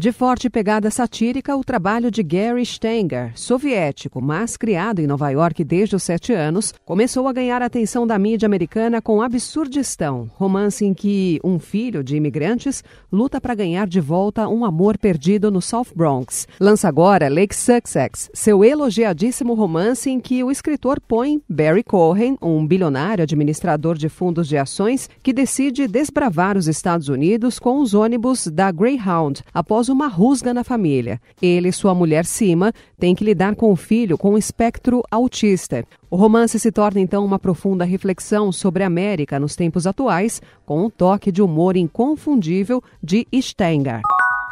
De forte pegada satírica, o trabalho de Gary Stenger, soviético, mas criado em Nova York desde os sete anos, começou a ganhar a atenção da mídia americana com Absurdistão, romance em que um filho de imigrantes luta para ganhar de volta um amor perdido no South Bronx. Lança agora Lake Sussex, seu elogiadíssimo romance em que o escritor põe Barry Cohen, um bilionário administrador de fundos de ações, que decide desbravar os Estados Unidos com os ônibus da Greyhound após uma rusga na família. Ele e sua mulher Cima têm que lidar com o filho com um espectro autista. O romance se torna então uma profunda reflexão sobre a América nos tempos atuais, com um toque de humor inconfundível de Stenger.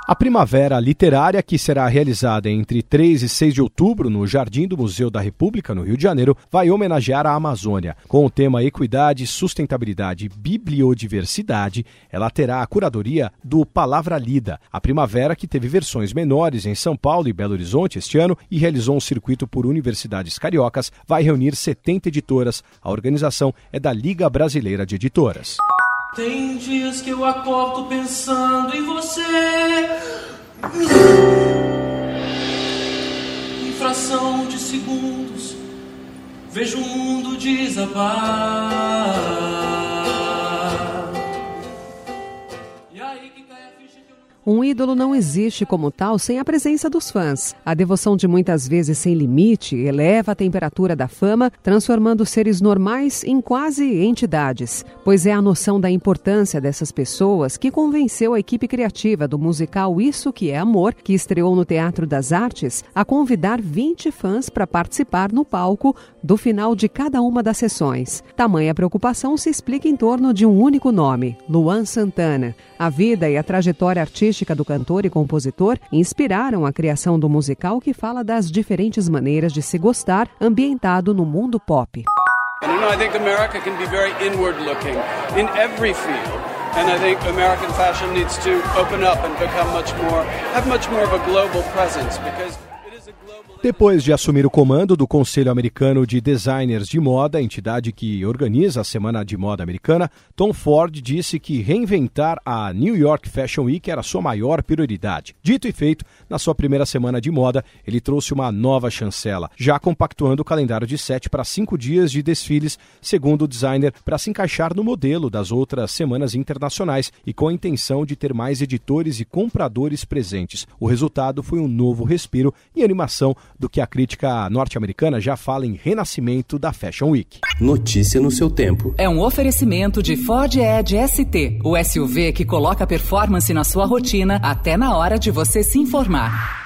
A Primavera Literária, que será realizada entre 3 e 6 de outubro no Jardim do Museu da República, no Rio de Janeiro, vai homenagear a Amazônia. Com o tema Equidade, Sustentabilidade e Bibliodiversidade, ela terá a curadoria do Palavra Lida. A Primavera, que teve versões menores em São Paulo e Belo Horizonte este ano e realizou um circuito por universidades cariocas, vai reunir 70 editoras. A organização é da Liga Brasileira de Editoras. Tem dias que eu acordo pensando em você. Segundos, vejo o mundo desabar. Um ídolo não existe como tal sem a presença dos fãs. A devoção de muitas vezes sem limite eleva a temperatura da fama, transformando seres normais em quase entidades. Pois é a noção da importância dessas pessoas que convenceu a equipe criativa do musical Isso Que É Amor, que estreou no Teatro das Artes, a convidar 20 fãs para participar no palco do final de cada uma das sessões. Tamanha preocupação se explica em torno de um único nome, Luan Santana. A vida e a trajetória artística artística do cantor e compositor inspiraram a criação do musical que fala das diferentes maneiras de se gostar ambientado no mundo pop. And you know, I think America can be very inward looking in every field. And I think American fashion needs to open up and become much more, have much more of a global presence because depois de assumir o comando do Conselho Americano de Designers de Moda, entidade que organiza a Semana de Moda Americana, Tom Ford disse que reinventar a New York Fashion Week era sua maior prioridade. Dito e feito, na sua primeira semana de moda, ele trouxe uma nova chancela, já compactuando o calendário de sete para cinco dias de desfiles, segundo o designer, para se encaixar no modelo das outras semanas internacionais e com a intenção de ter mais editores e compradores presentes. O resultado foi um novo respiro e animação do que a crítica norte-americana já fala em renascimento da Fashion Week. Notícia no seu tempo. É um oferecimento de Ford Edge ST, o SUV que coloca performance na sua rotina até na hora de você se informar.